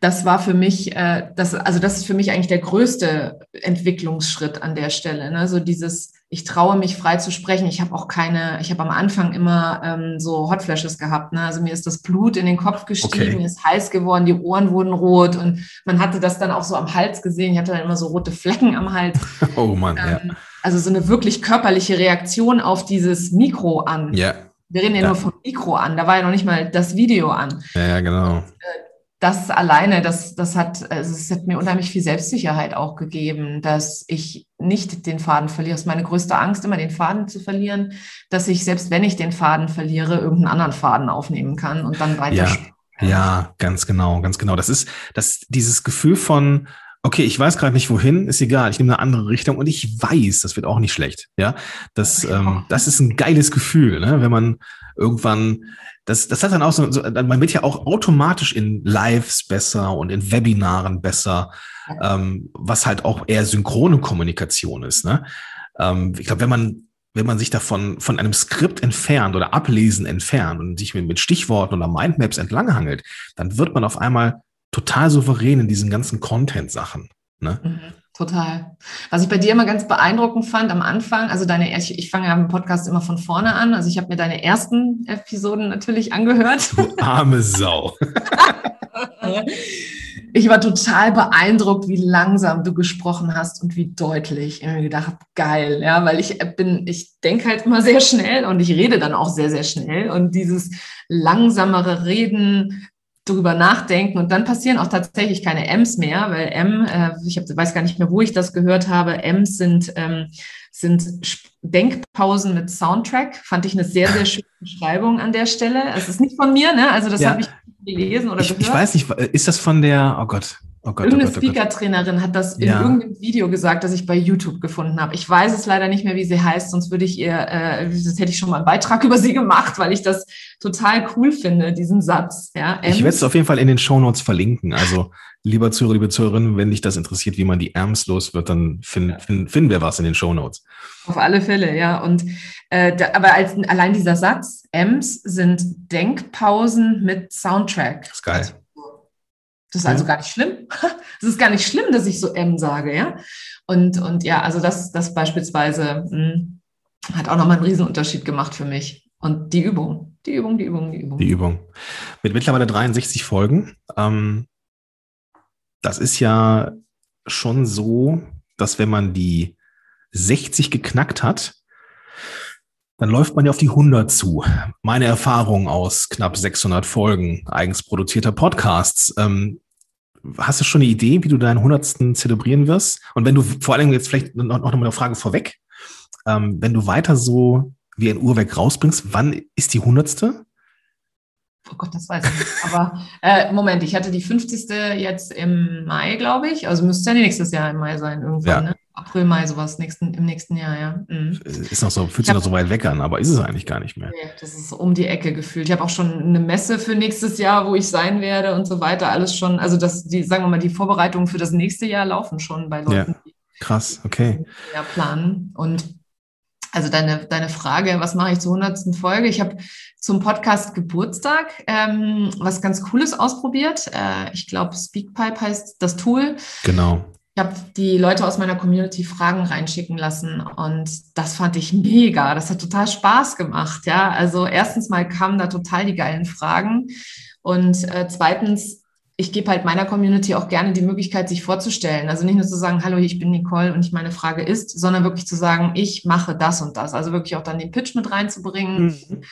das war für mich, äh, das, also das ist für mich eigentlich der größte Entwicklungsschritt an der Stelle. Ne? So dieses, ich traue mich frei zu sprechen. Ich habe auch keine, ich habe am Anfang immer ähm, so Hotflashes gehabt. Ne? Also mir ist das Blut in den Kopf gestiegen, okay. ist heiß geworden, die Ohren wurden rot und man hatte das dann auch so am Hals gesehen. Ich hatte dann immer so rote Flecken am Hals. Oh Mann, ähm, ja. Also so eine wirklich körperliche Reaktion auf dieses Mikro an. Ja. Wir reden ja, ja, nur vom Mikro an, da war ja noch nicht mal das Video an. Ja, ja genau. Und, äh, das alleine, das, das hat, also es hat mir unheimlich viel Selbstsicherheit auch gegeben, dass ich nicht den Faden verliere. Das ist meine größte Angst, immer den Faden zu verlieren, dass ich, selbst wenn ich den Faden verliere, irgendeinen anderen Faden aufnehmen kann und dann weiter. Ja, ja ganz genau, ganz genau. Das ist, das, dieses Gefühl von, okay, ich weiß gerade nicht wohin, ist egal, ich nehme eine andere Richtung und ich weiß, das wird auch nicht schlecht. Ja, das, ähm, das ist ein geiles Gefühl, ne? wenn man irgendwann das, das hat dann auch so, so, man wird ja auch automatisch in Lives besser und in Webinaren besser, ähm, was halt auch eher synchrone Kommunikation ist. Ne? Ähm, ich glaube, wenn man wenn man sich davon von einem Skript entfernt oder Ablesen entfernt und sich mit, mit Stichworten oder Mindmaps entlanghangelt, dann wird man auf einmal total souverän in diesen ganzen Content-Sachen. Ne? Mhm. Total. Was ich bei dir immer ganz beeindruckend fand am Anfang, also deine, ich, ich fange ja im Podcast immer von vorne an, also ich habe mir deine ersten Episoden natürlich angehört. Du arme Sau. ich war total beeindruckt, wie langsam du gesprochen hast und wie deutlich. Ich habe mir gedacht, geil, ja, weil ich bin, ich denke halt immer sehr schnell und ich rede dann auch sehr, sehr schnell und dieses langsamere Reden, drüber nachdenken und dann passieren auch tatsächlich keine M's mehr, weil M, äh, ich hab, weiß gar nicht mehr, wo ich das gehört habe, M's sind, ähm, sind Denkpausen mit Soundtrack. Fand ich eine sehr, sehr schöne Beschreibung an der Stelle. Es ist nicht von mir, ne? Also das ja. habe ich gelesen oder ich, gehört. Ich weiß nicht, ist das von der, oh Gott, Oh Gott, Irgendeine oh, oh Speaker-Trainerin hat das in ja. irgendeinem Video gesagt, das ich bei YouTube gefunden habe. Ich weiß es leider nicht mehr, wie sie heißt, sonst würde ich ihr, äh, das hätte ich schon mal einen Beitrag über sie gemacht, weil ich das total cool finde, diesen Satz. Ja, ich werde es auf jeden Fall in den Show Notes verlinken. Also, lieber Zuhörer, liebe Zuhörerinnen, wenn dich das interessiert, wie man die Ems los wird, dann finden, finden, finden wir was in den Show Notes. Auf alle Fälle, ja. Und äh, da, aber als, allein dieser Satz, Ems sind Denkpausen mit Soundtrack. Das ist geil. Das ist also gar nicht schlimm. Es ist gar nicht schlimm, dass ich so M sage, ja. Und, und ja, also das, das beispielsweise mh, hm, hat auch nochmal einen Riesenunterschied gemacht für mich. Und die Übung, die Übung, die Übung, die Übung. Die Übung. Mit mittlerweile 63 Folgen. Ähm, das ist ja schon so, dass wenn man die 60 geknackt hat, dann läuft man ja auf die 100 zu. Meine Erfahrung aus knapp 600 Folgen eigens produzierter Podcasts. Ähm, hast du schon eine Idee, wie du deinen 100. zelebrieren wirst? Und wenn du vor allem jetzt vielleicht noch, noch eine Frage vorweg, ähm, wenn du weiter so wie ein Uhrwerk rausbringst, wann ist die 100.? Oh Gott, das weiß ich nicht. Aber äh, Moment, ich hatte die 50. jetzt im Mai, glaube ich. Also müsste ja nächstes Jahr im Mai sein, irgendwann. Ja. Ne? April, Mai, sowas nächsten, im nächsten Jahr, ja. Mhm. Ist noch so, fühlt sich noch so weit weg an, aber ist es eigentlich gar nicht mehr. Nee, das ist um die Ecke gefühlt. Ich habe auch schon eine Messe für nächstes Jahr, wo ich sein werde und so weiter. Alles schon, also das, die, sagen wir mal, die Vorbereitungen für das nächste Jahr laufen schon bei Leuten, ja. Krass, okay. Ja, planen. Und also deine, deine Frage, was mache ich zur hundertsten Folge? Ich habe zum Podcast Geburtstag ähm, was ganz Cooles ausprobiert. Äh, ich glaube, Speakpipe heißt das Tool. Genau. Ich habe die Leute aus meiner Community Fragen reinschicken lassen und das fand ich mega. Das hat total Spaß gemacht. Ja, also erstens mal kamen da total die geilen Fragen und äh, zweitens ich gebe halt meiner Community auch gerne die Möglichkeit, sich vorzustellen. Also nicht nur zu sagen, hallo, ich bin Nicole und ich meine Frage ist, sondern wirklich zu sagen, ich mache das und das. Also wirklich auch dann den Pitch mit reinzubringen. Mhm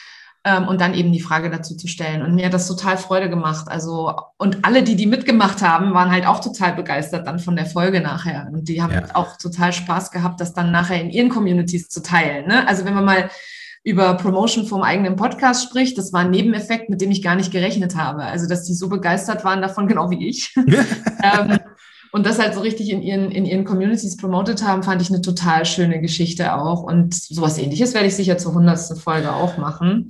ähm, und dann eben die Frage dazu zu stellen. Und mir hat das total Freude gemacht. Also, und alle, die die mitgemacht haben, waren halt auch total begeistert dann von der Folge nachher. Und die haben ja. auch total Spaß gehabt, das dann nachher in ihren Communities zu teilen. Ne? Also wenn man mal über Promotion vom eigenen Podcast spricht, das war ein Nebeneffekt, mit dem ich gar nicht gerechnet habe. Also, dass die so begeistert waren davon, genau wie ich. ähm, und das halt so richtig in ihren, in ihren Communities promotet haben, fand ich eine total schöne Geschichte auch. Und sowas ähnliches werde ich sicher zur hundertsten Folge auch machen.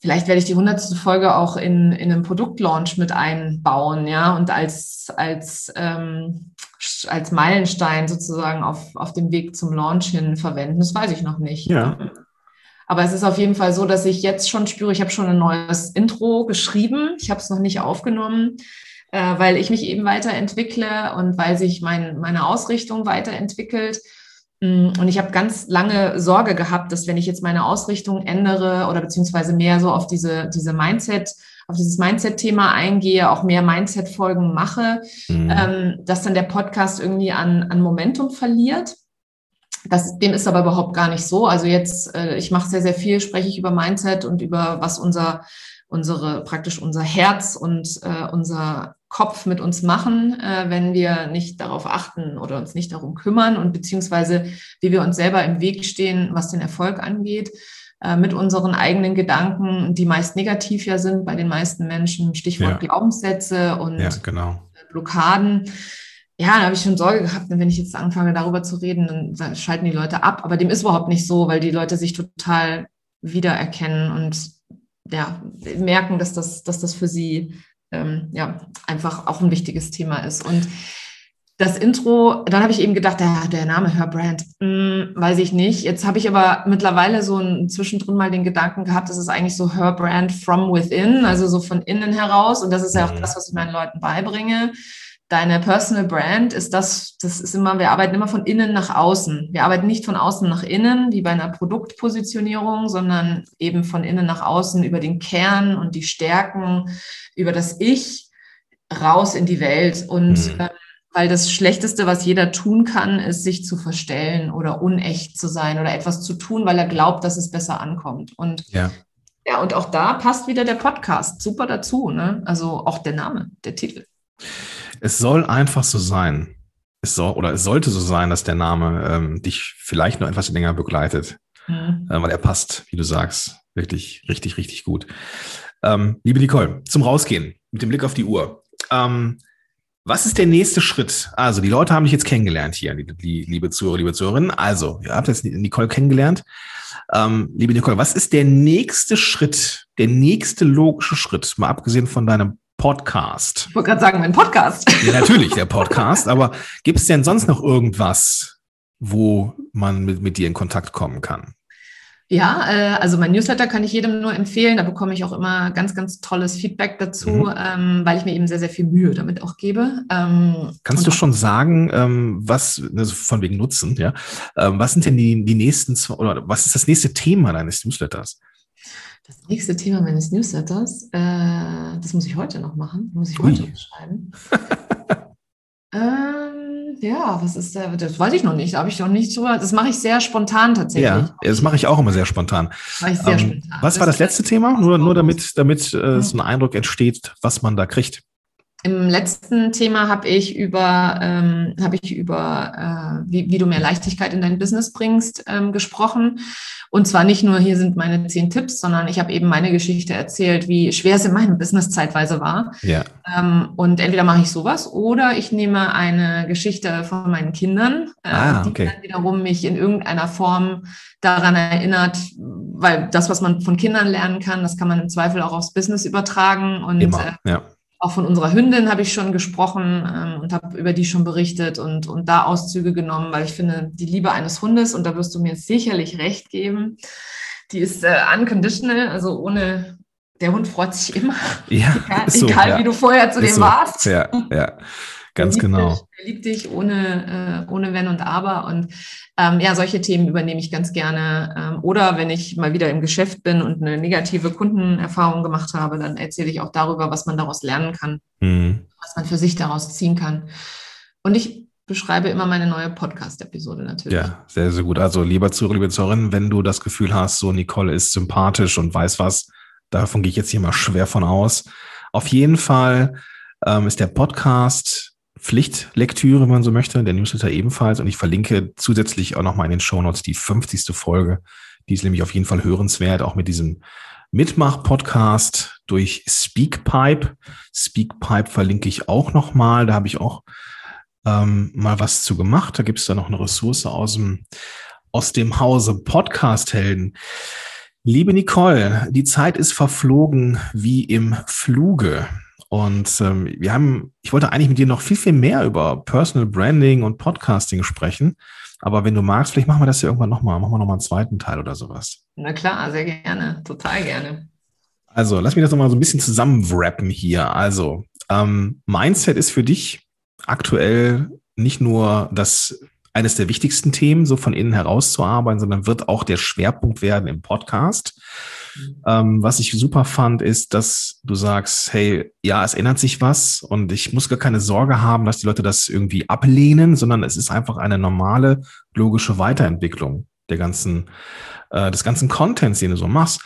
Vielleicht werde ich die hundertste Folge auch in, in einem Produktlaunch mit einbauen, ja, und als, als, ähm, als Meilenstein sozusagen auf, auf dem Weg zum Launch hin verwenden. Das weiß ich noch nicht. Ja. Aber es ist auf jeden Fall so, dass ich jetzt schon spüre, ich habe schon ein neues Intro geschrieben. Ich habe es noch nicht aufgenommen äh, weil ich mich eben weiterentwickle und weil sich mein, meine Ausrichtung weiterentwickelt. Mm, und ich habe ganz lange Sorge gehabt, dass wenn ich jetzt meine Ausrichtung ändere oder beziehungsweise mehr so auf diese, diese Mindset, auf dieses Mindset-Thema eingehe, auch mehr Mindset-Folgen mache, mhm. ähm, dass dann der Podcast irgendwie an, an Momentum verliert. Das, dem ist aber überhaupt gar nicht so. Also jetzt, äh, ich mache sehr, sehr viel, spreche ich über Mindset und über was unser, unsere, praktisch unser Herz und äh, unser Kopf mit uns machen, äh, wenn wir nicht darauf achten oder uns nicht darum kümmern und beziehungsweise wie wir uns selber im Weg stehen, was den Erfolg angeht, äh, mit unseren eigenen Gedanken, die meist negativ ja sind bei den meisten Menschen, Stichwort ja. Glaubenssätze und ja, genau. Blockaden. Ja, da habe ich schon Sorge gehabt, wenn ich jetzt anfange, darüber zu reden, dann schalten die Leute ab. Aber dem ist überhaupt nicht so, weil die Leute sich total wiedererkennen und ja, merken, dass das, dass das für sie ähm, ja, einfach auch ein wichtiges Thema ist. Und das Intro, dann habe ich eben gedacht, der, der Name Her Brand, hm, weiß ich nicht. Jetzt habe ich aber mittlerweile so ein, zwischendrin mal den Gedanken gehabt, das ist eigentlich so Her Brand from within, also so von innen heraus. Und das ist ja auch mhm. das, was ich meinen Leuten beibringe deine Personal Brand ist das, das ist immer, wir arbeiten immer von innen nach außen. Wir arbeiten nicht von außen nach innen, wie bei einer Produktpositionierung, sondern eben von innen nach außen über den Kern und die Stärken, über das Ich raus in die Welt. Und mhm. äh, weil das Schlechteste, was jeder tun kann, ist, sich zu verstellen oder unecht zu sein oder etwas zu tun, weil er glaubt, dass es besser ankommt. Und ja. Ja, und auch da passt wieder der Podcast super dazu, ne? Also auch der Name, der Titel. Es soll einfach so sein. Es soll, oder es sollte so sein, dass der Name ähm, dich vielleicht noch etwas länger begleitet. Mhm. Äh, weil er passt, wie du sagst, wirklich richtig, richtig gut. Ähm, liebe Nicole, zum Rausgehen mit dem Blick auf die Uhr. Ähm, Was ist der nächste Schritt? Also, die Leute haben dich jetzt kennengelernt hier, die, liebe Zuhörer, liebe Zuhörerinnen. Also, ihr habt jetzt Nicole kennengelernt. Ähm, liebe Nicole, was ist der nächste Schritt, der nächste logische Schritt, mal abgesehen von deinem Podcast? Ich wollte gerade sagen, mein Podcast. Ja, natürlich, der Podcast. aber gibt es denn sonst noch irgendwas, wo man mit, mit dir in Kontakt kommen kann? Ja, äh, also mein Newsletter kann ich jedem nur empfehlen. Da bekomme ich auch immer ganz, ganz tolles Feedback dazu, mhm. ähm, weil ich mir eben sehr, sehr viel Mühe damit auch gebe. Ähm, Kannst du schon sagen, ähm, was, also von wegen Nutzen, ja, ähm, was sind denn die, die nächsten, oder was ist das nächste Thema deines Newsletters? Das nächste Thema meines Newsletters, äh, das muss ich heute noch machen, muss ich heute schreiben. ähm, ja, was ist der? Das weiß ich noch nicht. Da habe ich noch nicht drüber. Das mache ich sehr spontan tatsächlich. Ja, das mache ich auch immer sehr spontan. Mache ich sehr ähm, spontan. Was war das letzte Thema? Nur, nur damit, damit äh, so ein Eindruck entsteht, was man da kriegt. Im letzten Thema habe ich über, ähm, habe ich über äh, wie, wie du mehr Leichtigkeit in dein Business bringst, ähm, gesprochen. Und zwar nicht nur, hier sind meine zehn Tipps, sondern ich habe eben meine Geschichte erzählt, wie schwer es in meinem Business zeitweise war. Ja. Ähm, und entweder mache ich sowas oder ich nehme eine Geschichte von meinen Kindern, äh, ah, die okay. dann wiederum mich in irgendeiner Form daran erinnert, weil das, was man von Kindern lernen kann, das kann man im Zweifel auch aufs Business übertragen. Und Immer, äh, ja auch von unserer Hündin habe ich schon gesprochen ähm, und habe über die schon berichtet und, und da Auszüge genommen, weil ich finde, die Liebe eines Hundes, und da wirst du mir sicherlich recht geben, die ist äh, unconditional, also ohne, der Hund freut sich immer. Ja, egal, so, egal ja. wie du vorher zu ist dem so. warst. Ja, ja. Ganz genau. Dich, er liebt dich ohne, äh, ohne Wenn und Aber. Und ähm, ja, solche Themen übernehme ich ganz gerne. Ähm, oder wenn ich mal wieder im Geschäft bin und eine negative Kundenerfahrung gemacht habe, dann erzähle ich auch darüber, was man daraus lernen kann, mhm. was man für sich daraus ziehen kann. Und ich beschreibe immer meine neue Podcast-Episode natürlich. Ja, sehr, sehr gut. Also lieber Zuhörer, liebe Zuhörerin, wenn du das Gefühl hast, so Nicole ist sympathisch und weiß was, davon gehe ich jetzt hier mal schwer von aus. Auf jeden Fall ähm, ist der Podcast Pflichtlektüre, wenn man so möchte, der Newsletter ebenfalls. Und ich verlinke zusätzlich auch nochmal in den Shownotes die 50. Folge. Die ist nämlich auf jeden Fall hörenswert, auch mit diesem Mitmach-Podcast durch Speakpipe. Speakpipe verlinke ich auch nochmal. Da habe ich auch ähm, mal was zu gemacht. Da gibt es da noch eine Ressource aus dem, aus dem Hause Podcast-Helden. Liebe Nicole, die Zeit ist verflogen wie im Fluge. Und ähm, wir haben, ich wollte eigentlich mit dir noch viel, viel mehr über Personal Branding und Podcasting sprechen. Aber wenn du magst, vielleicht machen wir das ja irgendwann nochmal. Machen wir nochmal einen zweiten Teil oder sowas. Na klar, sehr gerne. Total gerne. Also, lass mich das nochmal so ein bisschen zusammenwrappen hier. Also, ähm, Mindset ist für dich aktuell nicht nur das eines der wichtigsten Themen, so von innen herauszuarbeiten, sondern wird auch der Schwerpunkt werden im Podcast. Ähm, was ich super fand, ist, dass du sagst, hey, ja, es ändert sich was und ich muss gar keine Sorge haben, dass die Leute das irgendwie ablehnen, sondern es ist einfach eine normale, logische Weiterentwicklung der ganzen, äh, des ganzen Contents, den du so machst.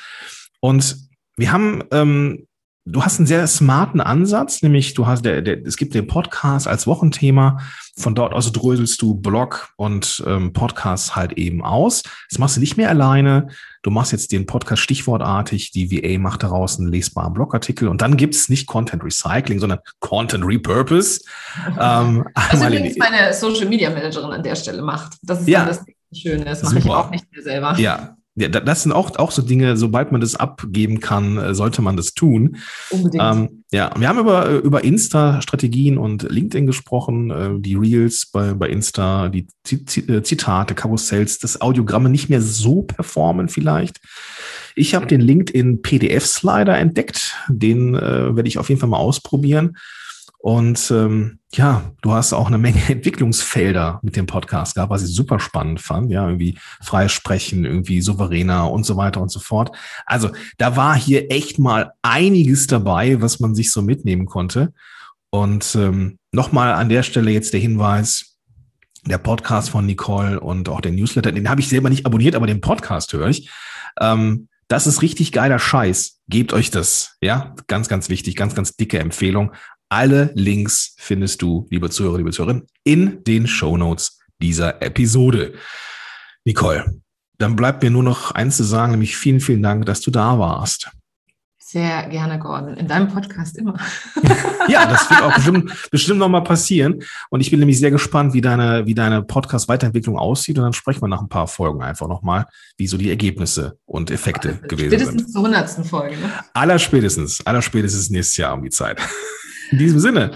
Und wir haben ähm, du hast einen sehr smarten Ansatz, nämlich du hast der, der, es gibt den Podcast als Wochenthema. Von dort aus dröselst du Blog und ähm, Podcast halt eben aus. Das machst du nicht mehr alleine. Du machst jetzt den Podcast stichwortartig. Die VA macht daraus einen lesbaren Blogartikel. Und dann gibt's nicht Content Recycling, sondern Content Repurpose. ähm, Was übrigens meine Social Media Managerin an der Stelle macht. Das ist ja, das Schöne. Das mache ich auch nicht mehr selber. Ja, ja, das sind auch, auch so Dinge, sobald man das abgeben kann, äh, sollte man das tun. Unbedingt. Ähm, ja, wir haben über, äh, über Insta-Strategien und LinkedIn gesprochen, äh, die Reels bei, bei Insta, die Zitate, Karussells, das Audiogramme nicht mehr so performen vielleicht. Ich habe den LinkedIn PDF-Slider entdeckt, den äh, werde ich auf jeden Fall mal ausprobieren. Und ähm, ja, du hast auch eine Menge Entwicklungsfelder mit dem Podcast gehabt, was ich super spannend fand. Ja, irgendwie freisprechen, irgendwie souveräner und so weiter und so fort. Also da war hier echt mal einiges dabei, was man sich so mitnehmen konnte. Und ähm, nochmal an der Stelle jetzt der Hinweis, der Podcast von Nicole und auch der Newsletter, den habe ich selber nicht abonniert, aber den Podcast höre ich. Ähm, das ist richtig geiler Scheiß. Gebt euch das. Ja, ganz, ganz wichtig, ganz, ganz dicke Empfehlung. Alle Links findest du, liebe Zuhörer, liebe Zuhörerinnen, in den Show Notes dieser Episode. Nicole, dann bleibt mir nur noch eins zu sagen, nämlich vielen, vielen Dank, dass du da warst. Sehr gerne, Gordon. In deinem Podcast immer. ja, das wird auch bestimmt, bestimmt nochmal passieren. Und ich bin nämlich sehr gespannt, wie deine, wie deine Podcast-Weiterentwicklung aussieht. Und dann sprechen wir nach ein paar Folgen einfach nochmal, wie so die Ergebnisse und Effekte also, gewesen spätestens sind. Spätestens zur hundertsten Folge. Ne? Aller spätestens, aller spätestens nächstes Jahr um die Zeit. In diesem Sinne.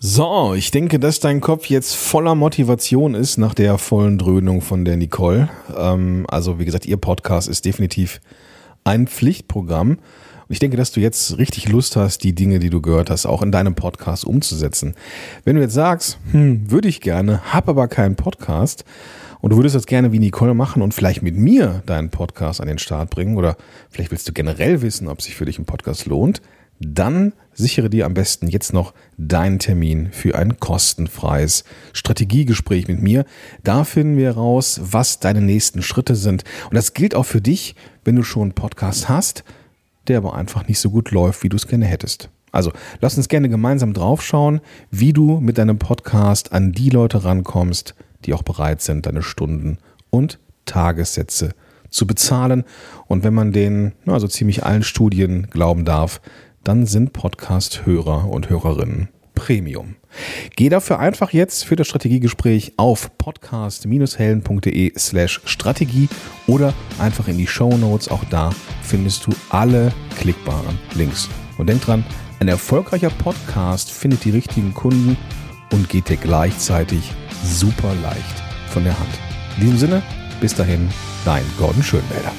So, ich denke, dass dein Kopf jetzt voller Motivation ist nach der vollen Dröhnung von der Nicole. Ähm, also, wie gesagt, ihr Podcast ist definitiv ein Pflichtprogramm. Und ich denke, dass du jetzt richtig Lust hast, die Dinge, die du gehört hast, auch in deinem Podcast umzusetzen. Wenn du jetzt sagst, hm, würde ich gerne, hab aber keinen Podcast und du würdest das gerne wie Nicole machen und vielleicht mit mir deinen Podcast an den Start bringen oder vielleicht willst du generell wissen, ob sich für dich ein Podcast lohnt, dann sichere dir am besten jetzt noch deinen Termin für ein kostenfreies Strategiegespräch mit mir. Da finden wir heraus, was deine nächsten Schritte sind. Und das gilt auch für dich, wenn du schon einen Podcast hast der aber einfach nicht so gut läuft, wie du es gerne hättest. Also lass uns gerne gemeinsam draufschauen, wie du mit deinem Podcast an die Leute rankommst, die auch bereit sind, deine Stunden und Tagessätze zu bezahlen. Und wenn man den, also ziemlich allen Studien glauben darf, dann sind Podcast-Hörer und Hörerinnen Premium. Geh dafür einfach jetzt für das Strategiegespräch auf podcast-helden.de slash Strategie oder einfach in die Show Notes. Auch da findest du alle klickbaren Links. Und denk dran, ein erfolgreicher Podcast findet die richtigen Kunden und geht dir gleichzeitig super leicht von der Hand. In diesem Sinne, bis dahin, dein Gordon Schönwälder.